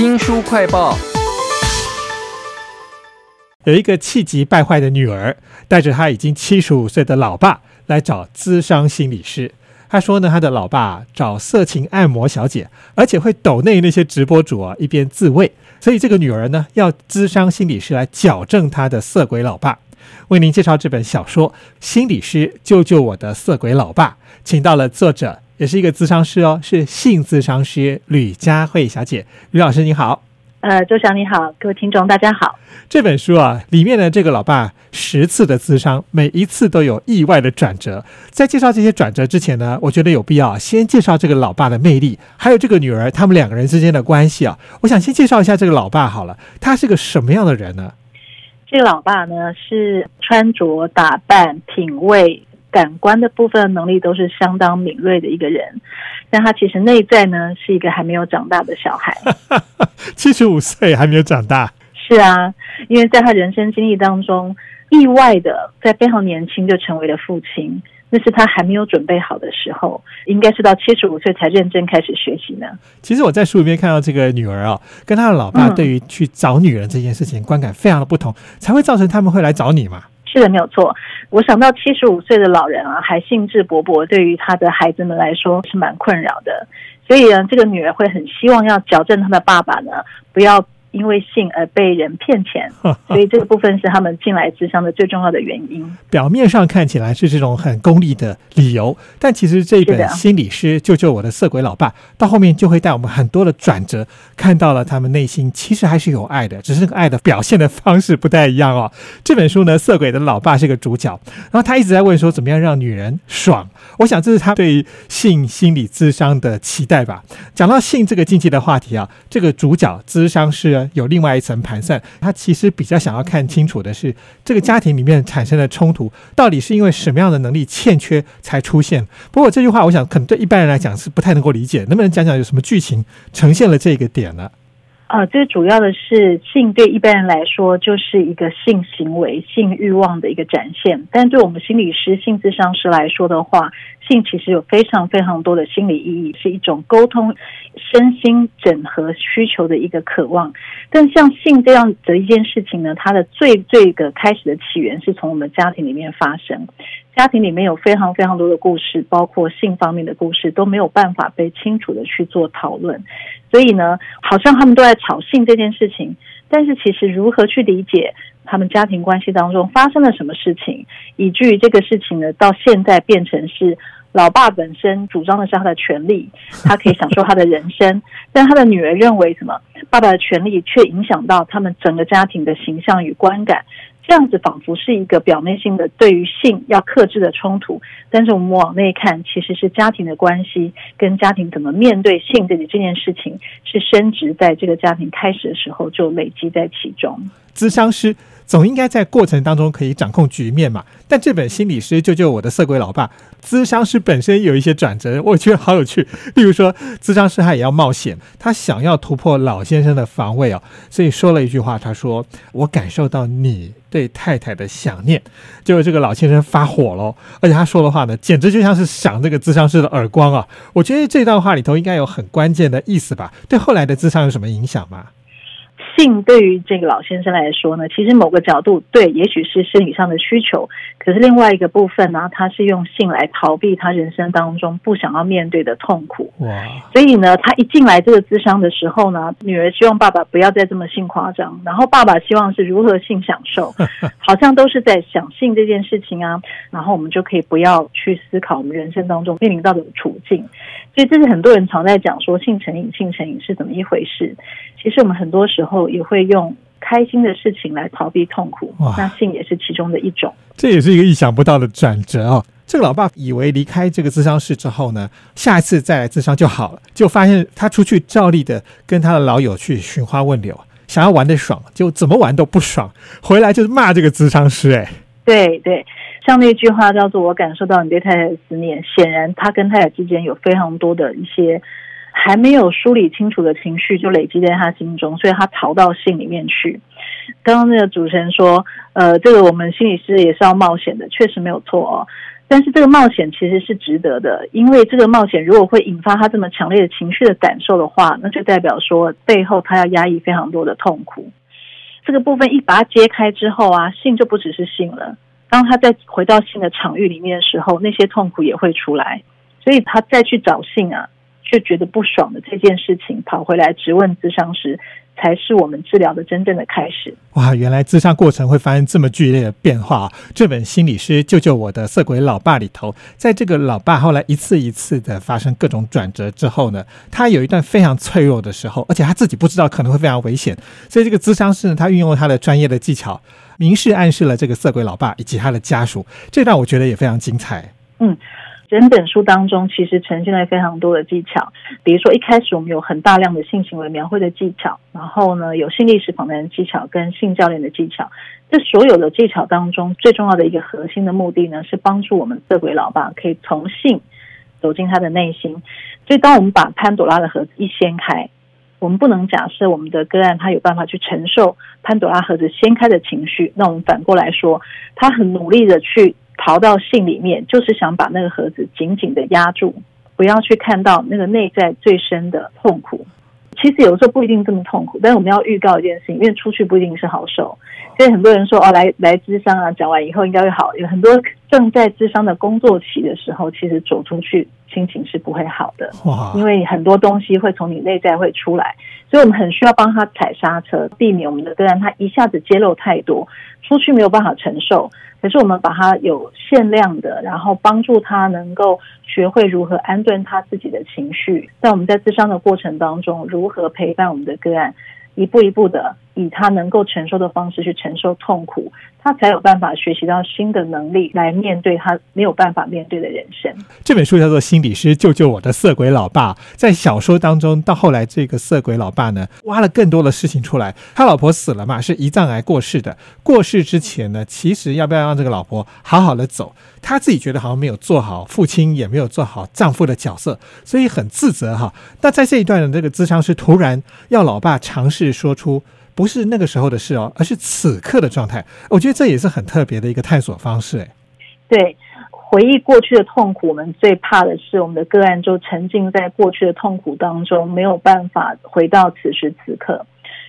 新书快报。有一个气急败坏的女儿，带着她已经七十五岁的老爸来找资商心理师。她说呢，她的老爸找色情按摩小姐，而且会抖内那些直播主啊，一边自慰。所以这个女儿呢，要资商心理师来矫正她的色鬼老爸。为您介绍这本小说《心理师救救我的色鬼老爸》，请到了作者，也是一个咨商师哦，是性咨商师吕佳慧小姐。吕老师你好。呃，周翔你好，各位听众大家好。这本书啊，里面的这个老爸十次的咨商，每一次都有意外的转折。在介绍这些转折之前呢，我觉得有必要先介绍这个老爸的魅力，还有这个女儿他们两个人之间的关系啊。我想先介绍一下这个老爸好了，他是个什么样的人呢？这个老爸呢，是穿着打扮、品味、感官的部分能力都是相当敏锐的一个人。但他其实内在呢是一个还没有长大的小孩，七十五岁还没有长大。是啊，因为在他人生经历当中，意外的在非常年轻就成为了父亲，那是他还没有准备好的时候，应该是到七十五岁才认真开始学习呢。其实我在书里面看到这个女儿啊，跟她的老爸对于去找女人这件事情观感非常的不同，才会造成他们会来找你嘛。是的，没有错。我想到七十五岁的老人啊，还兴致勃勃，对于他的孩子们来说是蛮困扰的。所以呢，这个女儿会很希望要矫正她的爸爸呢，不要。因为性而被人骗钱，所以这个部分是他们进来智商的最重要的原因。表面上看起来是这种很功利的理由，但其实这本心理师救救我的色鬼老爸，到后面就会带我们很多的转折，看到了他们内心其实还是有爱的，只是那个爱的表现的方式不太一样哦。这本书呢，色鬼的老爸是个主角，然后他一直在问说怎么样让女人爽。我想这是他对性心理智商的期待吧。讲到性这个禁忌的话题啊，这个主角智商是。有另外一层盘算，他其实比较想要看清楚的是，这个家庭里面产生的冲突到底是因为什么样的能力欠缺才出现。不过这句话，我想可能对一般人来讲是不太能够理解。能不能讲讲有什么剧情呈现了这个点呢？啊，最主要的是性对一般人来说就是一个性行为、性欲望的一个展现，但对我们心理师、性智商师来说的话，性其实有非常非常多的心理意义，是一种沟通、身心整合需求的一个渴望。但像性这样的一件事情呢，它的最最的开始的起源是从我们家庭里面发生。家庭里面有非常非常多的故事，包括性方面的故事，都没有办法被清楚的去做讨论。所以呢，好像他们都在吵性这件事情，但是其实如何去理解他们家庭关系当中发生了什么事情，以至于这个事情呢，到现在变成是老爸本身主张的是他的权利，他可以享受他的人生，但他的女儿认为什么？爸爸的权利却影响到他们整个家庭的形象与观感。这样子仿佛是一个表面性的对于性要克制的冲突，但是我们往内看，其实是家庭的关系跟家庭怎么面对性这这件事情，是升值在这个家庭开始的时候就累积在其中。咨商师。总应该在过程当中可以掌控局面嘛？但这本心理师救救我的色鬼老爸，咨商师本身有一些转折，我觉得好有趣。例如说，咨商师他也要冒险，他想要突破老先生的防卫哦，所以说了一句话，他说：“我感受到你对太太的想念。”结果这个老先生发火了，而且他说的话呢，简直就像是赏这个咨商师的耳光啊！我觉得这段话里头应该有很关键的意思吧？对后来的咨商有什么影响吗？性对于这个老先生来说呢，其实某个角度对，也许是生理上的需求，可是另外一个部分呢，他是用性来逃避他人生当中不想要面对的痛苦。哇！所以呢，他一进来这个智商的时候呢，女儿希望爸爸不要再这么性夸张，然后爸爸希望是如何性享受，好像都是在想性这件事情啊，然后我们就可以不要去思考我们人生当中面临到的处境。所以这是很多人常在讲说性成瘾，性成瘾是怎么一回事？其实我们很多时候也会用开心的事情来逃避痛苦，那性也是其中的一种。这也是一个意想不到的转折哦。这个老爸以为离开这个咨商室之后呢，下一次再来咨商就好了，就发现他出去照例的跟他的老友去寻花问柳，想要玩的爽，就怎么玩都不爽，回来就是骂这个咨商师。哎，对对，像那句话叫做“我感受到你对太太的思念”，显然他跟太太之间有非常多的一些。还没有梳理清楚的情绪就累积在他心中，所以他逃到信里面去。刚刚那个主持人说，呃，这个我们心理师也是要冒险的，确实没有错哦。但是这个冒险其实是值得的，因为这个冒险如果会引发他这么强烈的情绪的感受的话，那就代表说背后他要压抑非常多的痛苦。这个部分一把它揭开之后啊，性就不只是性了。当他再回到性的场域里面的时候，那些痛苦也会出来，所以他再去找性啊，却觉得不爽的这件事情，跑回来质问咨商师。才是我们治疗的真正的开始。哇，原来咨商过程会发生这么剧烈的变化。这本心理师救救我的色鬼老爸里头，在这个老爸后来一次一次的发生各种转折之后呢，他有一段非常脆弱的时候，而且他自己不知道可能会非常危险。所以这个咨商师呢，他运用他的专业的技巧，明示暗示了这个色鬼老爸以及他的家属。这段我觉得也非常精彩。嗯。整本书当中，其实呈现了非常多的技巧，比如说一开始我们有很大量的性行为描绘的技巧，然后呢有性历史访谈的技巧跟性教练的技巧。这所有的技巧当中，最重要的一个核心的目的呢，是帮助我们色鬼老爸可以从性走进他的内心。所以，当我们把潘朵拉的盒子一掀开，我们不能假设我们的个案他有办法去承受潘朵拉盒子掀开的情绪，那我们反过来说，他很努力的去。逃到信里面，就是想把那个盒子紧紧的压住，不要去看到那个内在最深的痛苦。其实有时候不一定这么痛苦，但是我们要预告一件事情，因为出去不一定是好受。所以很多人说哦，来来智商啊，讲完以后应该会好。有很多正在智商的工作期的时候，其实走出去心情是不会好的，因为很多东西会从你内在会出来。所以我们很需要帮他踩刹车，避免我们的个案他一下子揭露太多，出去没有办法承受。可是我们把它有限量的，然后帮助他能够学会如何安顿他自己的情绪，在我们在自伤的过程当中，如何陪伴我们的个案，一步一步的。以他能够承受的方式去承受痛苦，他才有办法学习到新的能力来面对他没有办法面对的人生。这本书叫做《心理师救救我的色鬼老爸》。在小说当中，到后来这个色鬼老爸呢，挖了更多的事情出来。他老婆死了嘛，是胰脏癌过世的。过世之前呢，其实要不要让这个老婆好好的走？他自己觉得好像没有做好父亲，也没有做好丈夫的角色，所以很自责哈。那在这一段的这个咨商是突然要老爸尝试说出。不是那个时候的事哦，而是此刻的状态。我觉得这也是很特别的一个探索方式。哎，对，回忆过去的痛苦，我们最怕的是我们的个案就沉浸在过去的痛苦当中，没有办法回到此时此刻，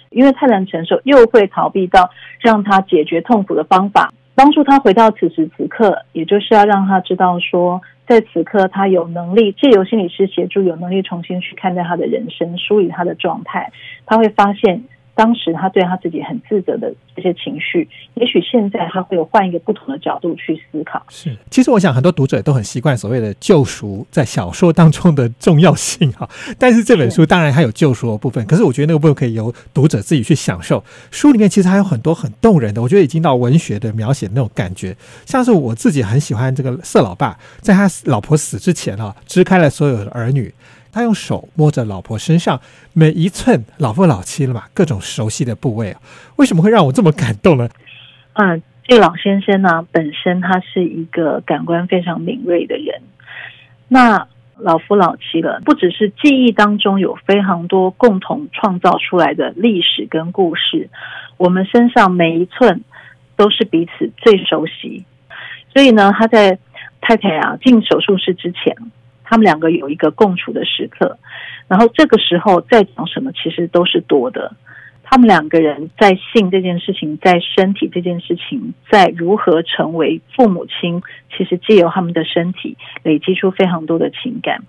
因为太难承受，又会逃避到让他解决痛苦的方法，帮助他回到此时此刻，也就是要让他知道说，在此刻他有能力借由心理师协助，有能力重新去看待他的人生，梳理他的状态，他会发现。当时他对他自己很自责的这些情绪，也许现在他会有换一个不同的角度去思考。是，其实我想很多读者都很习惯所谓的救赎在小说当中的重要性哈，但是这本书当然还有救赎的部分，可是我觉得那个部分可以由读者自己去享受。书里面其实还有很多很动人的，我觉得已经到文学的描写那种感觉，像是我自己很喜欢这个色老爸，在他老婆死之前啊，支开了所有的儿女。他用手摸着老婆身上每一寸，老夫老妻了嘛，各种熟悉的部位啊，为什么会让我这么感动呢？嗯，这个老先生呢，本身他是一个感官非常敏锐的人。那老夫老妻了，不只是记忆当中有非常多共同创造出来的历史跟故事，我们身上每一寸都是彼此最熟悉。所以呢，他在太太啊进手术室之前。他们两个有一个共处的时刻，然后这个时候再讲什么，其实都是多的。他们两个人在性这件事情，在身体这件事情，在如何成为父母亲，其实借由他们的身体累积出非常多的情感。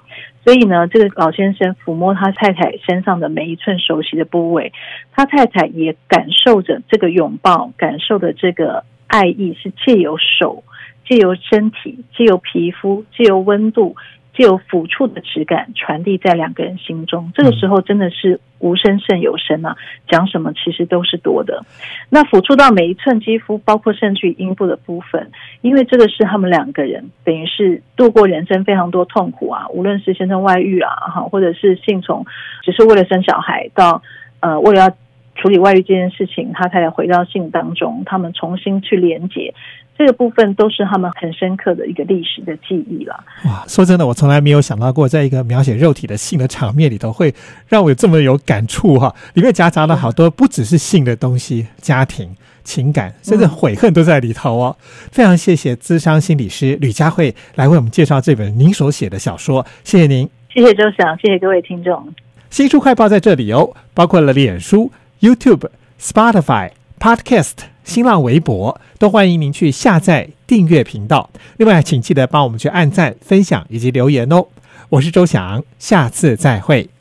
所以呢，这个老先生抚摸他太太身上的每一寸熟悉的部位，他太太也感受着这个拥抱，感受的这个爱意是借由手、借由身体、借由皮肤、借由温度。借由抚触的质感传递在两个人心中，这个时候真的是无声胜有声啊！讲什么其实都是多的。那抚触到每一寸肌肤，包括甚至于阴部的部分，因为这个是他们两个人等于是度过人生非常多痛苦啊，无论是先生外遇啊，哈，或者是性从只是为了生小孩，到呃为了要处理外遇这件事情，他才回到性当中，他们重新去连接。这个部分都是他们很深刻的一个历史的记忆了。哇，说真的，我从来没有想到过，在一个描写肉体的性的场面里头，会让我有这么有感触哈！里面夹杂了好多不只是性的东西，家庭、情感，甚至悔恨都在里头哦。非常谢谢资商心理师吕佳慧来为我们介绍这本您所写的小说，谢谢您，谢谢周翔，谢谢各位听众。新书快报在这里哦，包括了脸书、YouTube、Spotify、Podcast、新浪微博，都欢迎您去下载订阅频道。另外，请记得帮我们去按赞、分享以及留言哦。我是周翔，下次再会。